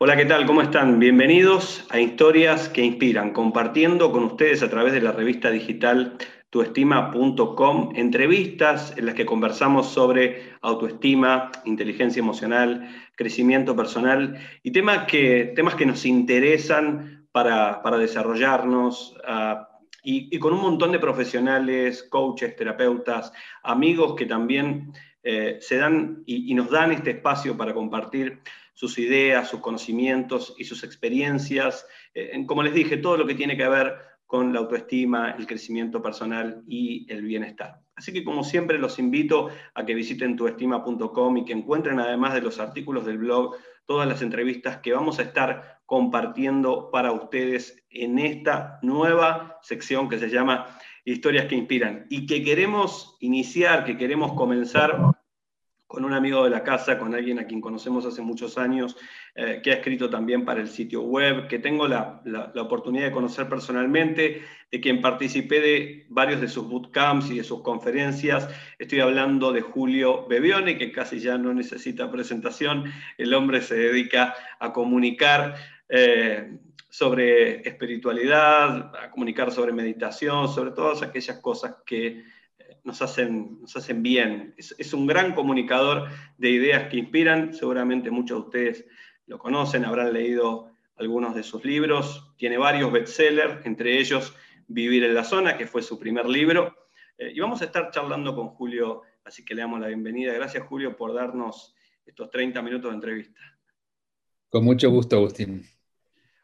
Hola, ¿qué tal? ¿Cómo están? Bienvenidos a Historias que Inspiran, compartiendo con ustedes a través de la revista digital tuestima.com entrevistas en las que conversamos sobre autoestima, inteligencia emocional, crecimiento personal y temas que, temas que nos interesan para, desarrollarnos uh, y, con un montón de profesionales, coaches, terapeutas, amigos que también eh, se dan y, nos dan este espacio para compartir sus ideas, sus conocimientos y sus experiencias, eh, como les dije, todo lo que tiene que ver con la autoestima, el crecimiento personal y el bienestar. Así que como siempre los invito a que visiten tuestima.com y que encuentren además de los artículos del blog todas las entrevistas que vamos a estar compartiendo para ustedes en esta nueva sección que se llama Historias que Inspiran y que queremos iniciar, que queremos comenzar con un amigo de la casa, con alguien a quien conocemos hace muchos años, eh, que ha escrito también para el sitio web, que tengo la, oportunidad de conocer personalmente, de quien participé de varios de sus bootcamps y de sus conferencias. Estoy hablando de Julio Bebione, que casi ya no necesita presentación. El hombre se dedica a comunicar. Eh, sobre espiritualidad, a comunicar sobre meditación, sobre todas aquellas cosas que nos hacen, nos hacen bien. Es, un gran comunicador de ideas que inspiran. Seguramente muchos de ustedes lo conocen, habrán leído algunos de sus libros. Tiene varios bestsellers, entre ellos Vivir en la Zona, que fue su primer libro. Eh, y vamos a estar charlando con Julio, así que le damos la bienvenida. Gracias, Julio, por darnos estos 30 minutos de entrevista. Con mucho gusto, Agustín.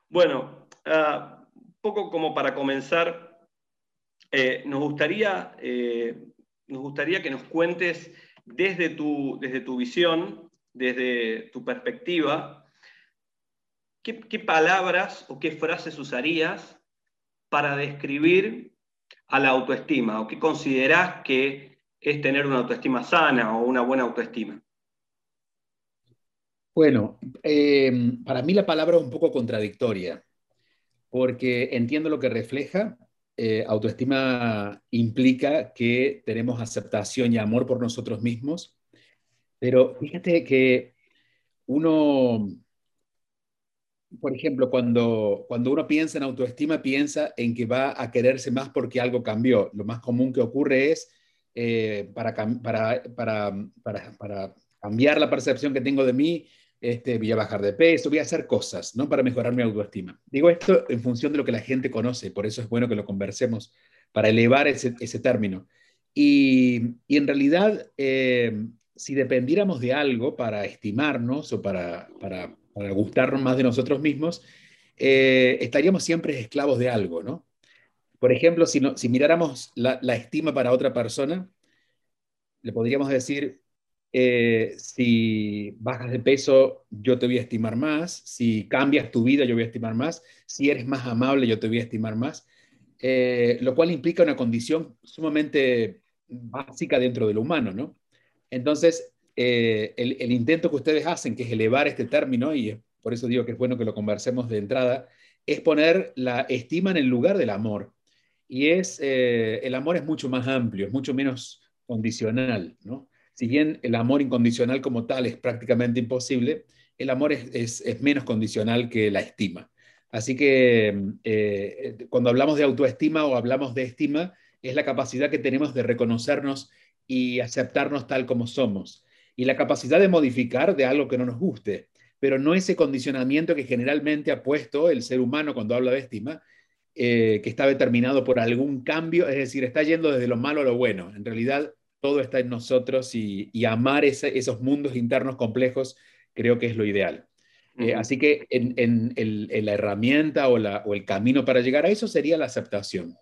Bueno, uh, poco como para comenzar, eh, nos, gustaría, eh, nos gustaría que nos cuentes desde tu, desde tu visión, desde tu perspectiva, ¿qué, palabras o qué frases usarías para describir a la autoestima o qué considerás que es tener una autoestima sana o una buena autoestima? Bueno, eh, para mí la palabra es un poco contradictoria, porque entiendo lo que refleja, eh, autoestima implica que tenemos aceptación y amor por nosotros mismos, pero fíjate que uno, por ejemplo, cuando, cuando uno piensa en autoestima, piensa en que va a quererse más porque algo cambió. Lo más común que ocurre es eh, para, para, para, para cambiar la percepción que tengo de mí, este, voy a bajar de peso, voy a hacer cosas, ¿no? Para mejorar mi autoestima. Digo esto en función de lo que la gente conoce, por eso es bueno que lo conversemos, para elevar ese, término. Y, en realidad, eh, si dependiéramos de algo para estimarnos o para, para, gustarnos más de nosotros mismos, eh, estaríamos siempre esclavos de algo, ¿no? Por ejemplo, si, no, si miráramos la, la estima para otra persona, le podríamos decir, eh, si bajas de peso, yo te voy a estimar más. Si cambias tu vida, yo voy a estimar más. Si eres más amable, yo te voy a estimar más. Eh, lo cual implica una condición sumamente básica dentro de lo humano, ¿no? Entonces, eh, el, el, intento que ustedes hacen, que es elevar este término, y por eso digo que es bueno que lo conversemos de entrada, es poner la estima en el lugar del amor. Y es, el amor es mucho más amplio, es mucho menos condicional, ¿no? Si bien el amor incondicional como tal es prácticamente imposible, el amor es, menos condicional que la estima. Así que eh, cuando hablamos de autoestima o hablamos de estima, es la capacidad que tenemos de reconocernos y aceptarnos tal como somos. Y la capacidad de modificar de algo que no nos guste, pero no ese condicionamiento que generalmente ha puesto el ser humano cuando habla de estima, eh, que está determinado por algún cambio, es decir, está yendo desde lo malo a lo bueno. En realidad, todo está en nosotros y, amar esos mundos internos complejos creo que es lo ideal. Eh, así que en, la herramienta o, el camino para llegar a eso sería la aceptación.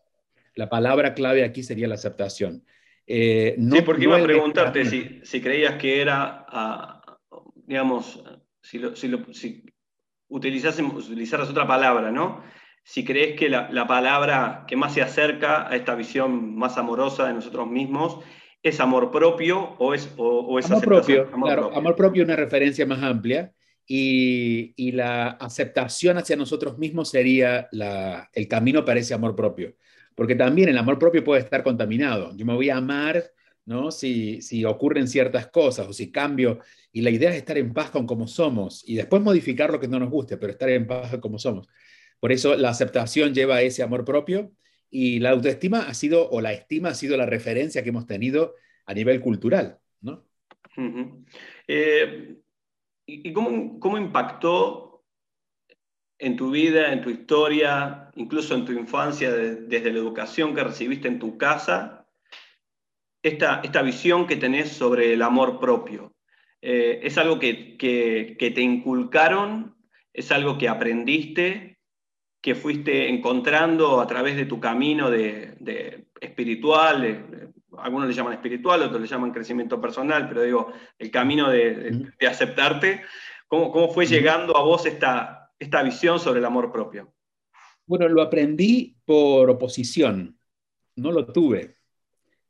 La palabra clave aquí sería la aceptación. Eh, no, sí, porque iba a preguntarte si, creías que era, ah, digamos, si, si, utilizaras otra palabra, ¿no? Si crees que la, la, palabra que más se acerca a esta visión más amorosa de nosotros mismos ¿Es amor propio o es, o, amor propio? Amor claro, propio. amor propio es una referencia más amplia y, y la aceptación hacia nosotros mismos sería la, el camino para ese amor propio. Porque también el amor propio puede estar contaminado. Yo me voy a amar ¿no? Si, si ocurren ciertas cosas o si cambio. Y la idea es estar en paz con como somos y después modificar lo que no nos guste, pero estar en paz con como somos. Por eso la aceptación lleva a ese amor propio y la autoestima ha sido, o la estima ha sido la referencia que hemos tenido a nivel cultural, ¿no? Eh, ¿Y cómo, cómo impactó en tu vida, en tu historia, incluso en tu infancia, desde la educación que recibiste en tu casa, esta, esta visión que tenés sobre el amor propio. Eh, ¿Es algo que, te inculcaron? ¿Es algo que aprendiste? ¿Que fuiste encontrando a través de tu camino de, espiritual? algunos le llaman espiritual, otros le llaman crecimiento personal, pero digo, el camino de, aceptarte. ¿Cómo, ¿Cómo, fue llegando a vos esta, esta visión sobre el amor propio? Bueno, lo aprendí por oposición, no lo tuve.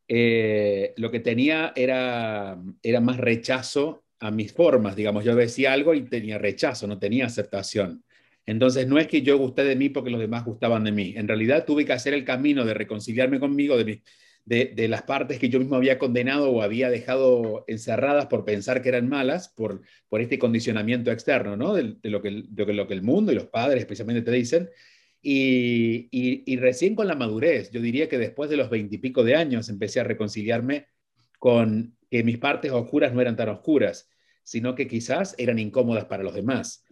Eh, lo que tenía era, era más rechazo a mis formas, digamos, yo decía algo y tenía rechazo, no tenía aceptación. Entonces, no es que yo gusté de mí porque los demás gustaban de mí. En realidad, tuve que hacer el camino de reconciliarme conmigo, de, las partes que yo mismo había condenado o había dejado encerradas por pensar que eran malas, por, este condicionamiento externo, ¿no? De, lo que, de lo que el mundo y los padres especialmente te dicen. Y, recién con la madurez, yo diría que después de los veintipico de años empecé a reconciliarme con que mis partes oscuras no eran tan oscuras, sino que quizás eran incómodas para los demás.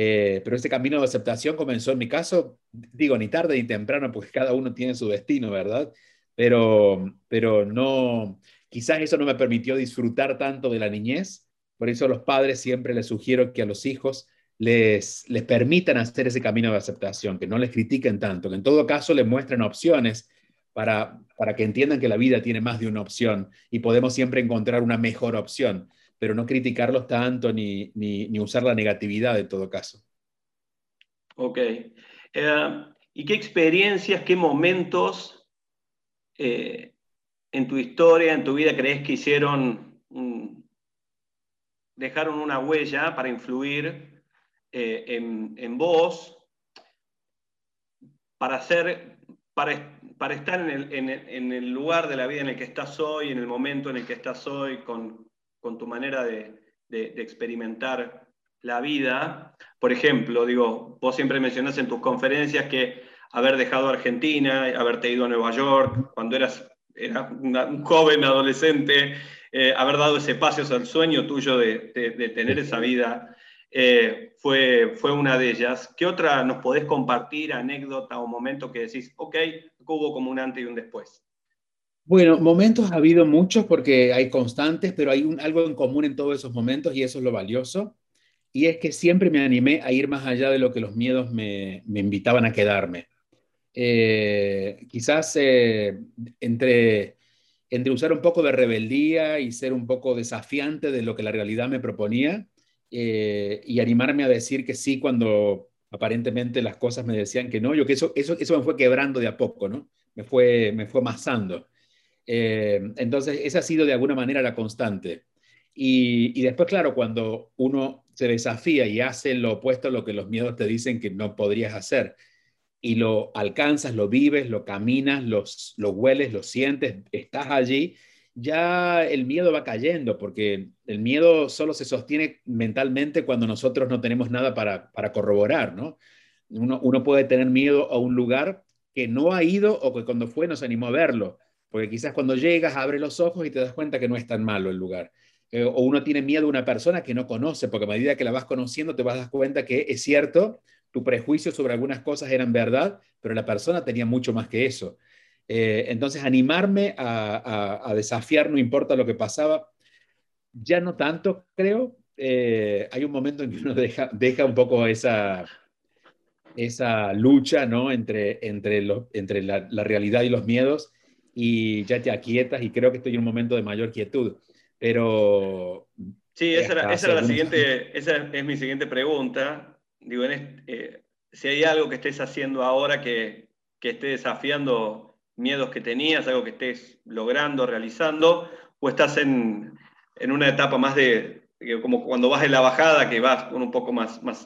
Eh, pero ese camino de aceptación comenzó en mi caso, digo, ni tarde ni temprano, porque cada uno tiene su destino, ¿verdad? Pero, pero no, quizás eso no me permitió disfrutar tanto de la niñez. Por eso a los padres siempre les sugiero que a los hijos les, les permitan hacer ese camino de aceptación, que no les critiquen tanto, que en todo caso les muestren opciones para, para que entiendan que la vida tiene más de una opción y podemos siempre encontrar una mejor opción, pero no criticarlos tanto ni, ni, usar la negatividad en todo caso. Ok. Eh, ¿Y qué experiencias, qué momentos eh, en tu historia, en tu vida crees que hicieron, dejaron una huella para influir eh, en, vos para, para, para estar en el, en, el, lugar de la vida en el que estás hoy, en el momento en el que estás hoy, con, con tu manera de, experimentar la vida. Por ejemplo, digo, vos siempre mencionás en tus conferencias que haber dejado Argentina, haberte ido a Nueva York cuando eras era un joven adolescente, eh, haber dado ese paso al sueño tuyo de, de, tener esa vida eh, fue, fue una de ellas. ¿Qué otra nos podés compartir, anécdota o momento que decís, ok, hubo como un antes y un después? Bueno, momentos ha habido muchos porque hay constantes, pero hay un, algo en común en todos esos momentos y eso es lo valioso. Y es que siempre me animé a ir más allá de lo que los miedos me, me invitaban a quedarme. Eh, quizás eh, entre, entre usar un poco de rebeldía y ser un poco desafiante de lo que la realidad me proponía, eh, y animarme a decir que sí cuando aparentemente las cosas me decían que no. Yo que eso, eso, eso me fue quebrando de a poco, ¿no? Me fue, me fue masando. Eh, entonces, esa ha sido de alguna manera la constante. Y, después, claro, cuando uno se desafía y hace lo opuesto a lo que los miedos te dicen que no podrías hacer, y lo alcanzas, lo vives, lo caminas, los, lo hueles, lo sientes, estás allí, ya el miedo va cayendo, porque el miedo solo se sostiene mentalmente cuando nosotros no tenemos nada para, corroborar, ¿no? Uno, puede tener miedo a un lugar que no ha ido o que cuando fue nos animó a verlo, porque quizás cuando llegas abre los ojos y te das cuenta que no es tan malo el lugar. Eh, o uno tiene miedo a una persona que no conoce, porque a medida que la vas conociendo te vas a dar cuenta que es cierto, tu prejuicio sobre algunas cosas eran verdad, pero la persona tenía mucho más que eso. Eh, entonces, animarme a, desafiar, no importa lo que pasaba, ya no tanto, creo. Eh, hay un momento en que uno deja, deja un poco esa, esa lucha ¿no? entre, entre, entre la, realidad y los miedos y ya te aquietas y creo que estoy en un momento de mayor quietud. Pero... Sí, esa, era, esa la siguiente, esa es mi siguiente pregunta. Digo, eh, si hay algo que estés haciendo ahora que, que esté desafiando miedos que tenías, algo que estés logrando, realizando, o estás en, una etapa más de, como cuando vas en la bajada, que vas con un poco más, más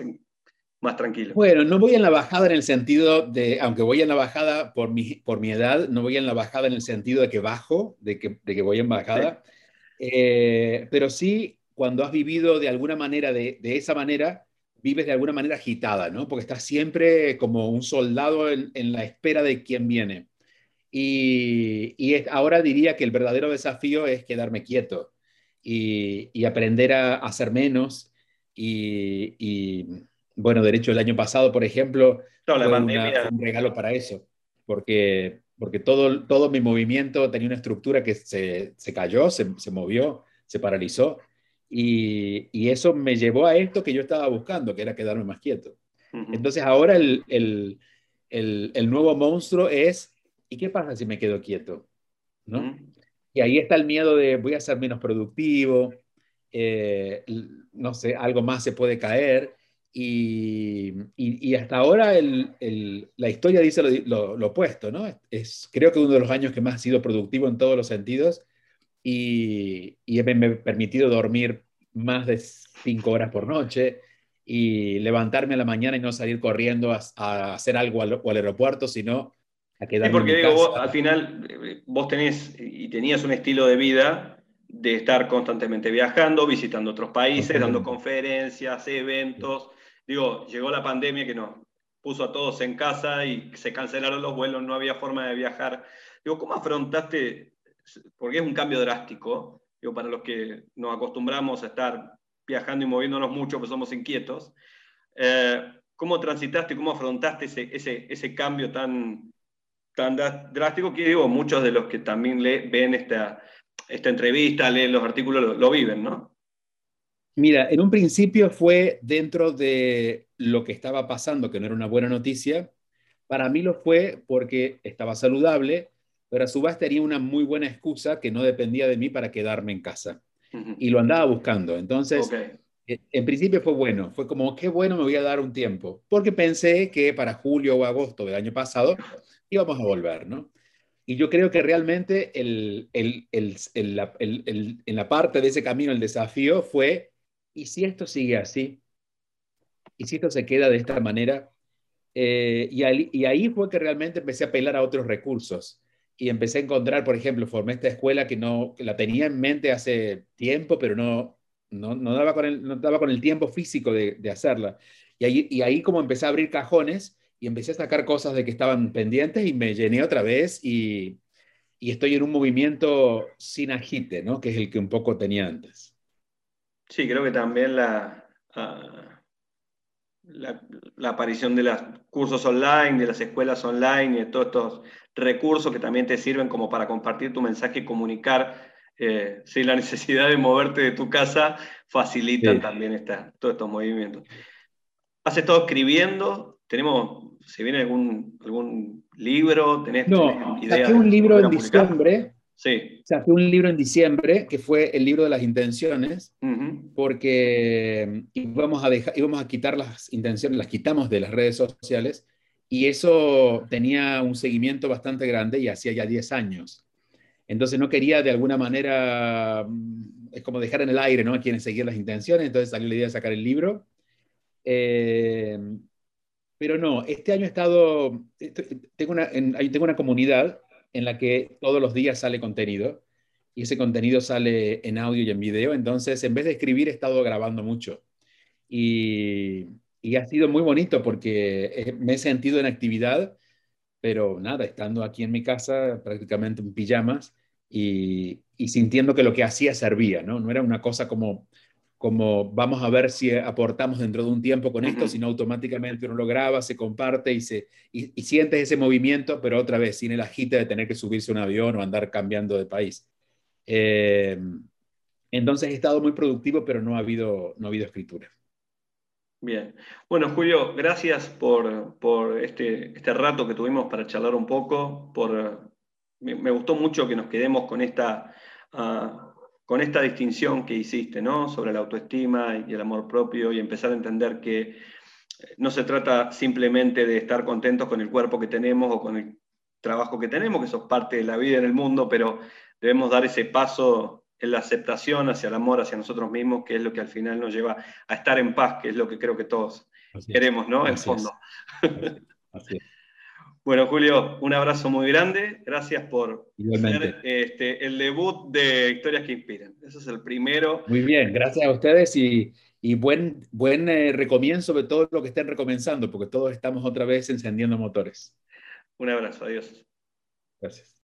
más tranquilo. Bueno, no voy en la bajada en el sentido de, aunque voy en la bajada por mi, por mi edad, no voy en la bajada en el sentido de que bajo, de que, de que voy en bajada, eh, pero sí cuando has vivido de alguna manera, de, de, esa manera, vives de alguna manera agitada, ¿no? Porque estás siempre como un soldado en, en la espera de quién viene. Y, y es, ahora diría que el verdadero desafío es quedarme quieto y, y aprender a, a, hacer menos y, y bueno, de hecho, el año pasado, por ejemplo, no, fue, una, un regalo para eso, porque, porque todo, todo mi movimiento tenía una estructura que se, se cayó, se, se, movió, se paralizó, y, y, eso me llevó a esto que yo estaba buscando, que era quedarme más quieto. Uh -huh. Entonces, ahora el, el, el, el, nuevo monstruo es, ¿y qué pasa si me quedo quieto? ¿No? Uh -huh. Y ahí está el miedo de voy a ser menos productivo, eh, no sé, algo más se puede caer. Y, y, y, hasta ahora el, el, la historia dice lo, lo, lo, opuesto, ¿no? Es creo que uno de los años que más ha sido productivo en todos los sentidos y, y me he permitido dormir más de cinco horas por noche y levantarme a la mañana y no salir corriendo a, a hacer algo al, al, aeropuerto, sino a quedarme sí, porque en digo, vos, al final eh, vos tenés y tenías un estilo de vida de estar constantemente viajando, visitando otros países, dando conferencias, eventos. Digo, llegó la pandemia que nos puso a todos en casa y se cancelaron los vuelos, no había forma de viajar. Digo, ¿cómo afrontaste? Porque es un cambio drástico, digo, para los que nos acostumbramos a estar viajando y moviéndonos mucho, pues somos inquietos. Eh, ¿Cómo transitaste, cómo afrontaste ese, ese, ese cambio tan, tan drástico que digo, muchos de los que también le, ven esta, esta entrevista, leen los artículos, lo, lo viven, ¿no? Mira, en un principio fue dentro de lo que estaba pasando, que no era una buena noticia. Para mí lo fue porque estaba saludable, pero a su vez tenía una muy buena excusa que no dependía de mí para quedarme en casa. Uh -huh. Y lo andaba buscando. Entonces, okay. Eh, en principio fue bueno. Fue como, qué bueno, me voy a dar un tiempo. Porque pensé que para julio o agosto del año pasado íbamos a volver, ¿no? Y yo creo que realmente el, el, el, en la parte de ese camino, el desafío fue ¿y si esto sigue así? ¿Y si esto se queda de esta manera? Eh, y, ahí, y, ahí, fue que realmente empecé a apelar a otros recursos. Y empecé a encontrar, por ejemplo, formé esta escuela que, no, que la tenía en mente hace tiempo, pero no, no, no, daba, con el, no daba con el tiempo físico de, de hacerla. Y ahí, y ahí como empecé a abrir cajones y empecé a sacar cosas de que estaban pendientes y me llené otra vez y, y estoy en un movimiento sin agite, ¿no? que es el que un poco tenía antes. Sí, creo que también la, uh, la, la, aparición de los cursos online, de las escuelas online y de todos estos recursos que también te sirven como para compartir tu mensaje y comunicar eh, sin la necesidad de moverte de tu casa, facilitan sí. también esta, todos estos movimientos. ¿Has estado escribiendo? ¿Tenemos, se viene algún, algún libro? ¿Tenés, no, tenés saqué un libro en diciembre Sí. Saqué un libro en diciembre, que fue el libro de las intenciones, uh -huh. porque íbamos a, dejar, íbamos a quitar las intenciones, las quitamos de las redes sociales, y eso tenía un seguimiento bastante grande y hacía ya 10 años. Entonces no quería de alguna manera, mm, es como dejar en el aire, ¿no? A quienes seguir las intenciones, entonces salió la idea de sacar el libro. Eh, pero no, este año he estado, tengo una, en, tengo una comunidad en la que todos los días sale contenido y ese contenido sale en audio y en video. Entonces, en vez de escribir, he estado grabando mucho. Y, y ha sido muy bonito porque me he sentido en actividad, pero nada, estando aquí en mi casa, prácticamente en pijamas y, y sintiendo que lo que hacía servía, ¿no? No era una cosa como como vamos a ver si aportamos dentro de un tiempo con esto, uh -huh. sino automáticamente uno lo graba, se comparte y, se, y, y, sientes ese movimiento, pero otra vez sin el agite de tener que subirse a un avión o andar cambiando de país. Eh, entonces he estado muy productivo, pero no ha habido, no ha habido escritura. Bien. Bueno, Julio, gracias por, por este, este rato que tuvimos para charlar un poco. Por, me, me gustó mucho que nos quedemos con esta... Uh, con esta distinción que hiciste, ¿no? Sobre la autoestima y el amor propio y empezar a entender que eh, no se trata simplemente de estar contentos con el cuerpo que tenemos o con el trabajo que tenemos, que eso es parte de la vida en el mundo, pero debemos dar ese paso en la aceptación hacia el amor, hacia nosotros mismos, que es lo que al final nos lleva a estar en paz, que es lo que creo que todos queremos, ¿no? en fondo. Bueno, Julio, un abrazo muy grande. Gracias por hacer este, el debut de Historias que Inspiran. Ese es el primero. Muy bien, gracias a ustedes y, buen, buen eh, recomienzo de todo lo que estén recomenzando, porque todos estamos otra vez encendiendo motores. Un abrazo, adiós. Gracias.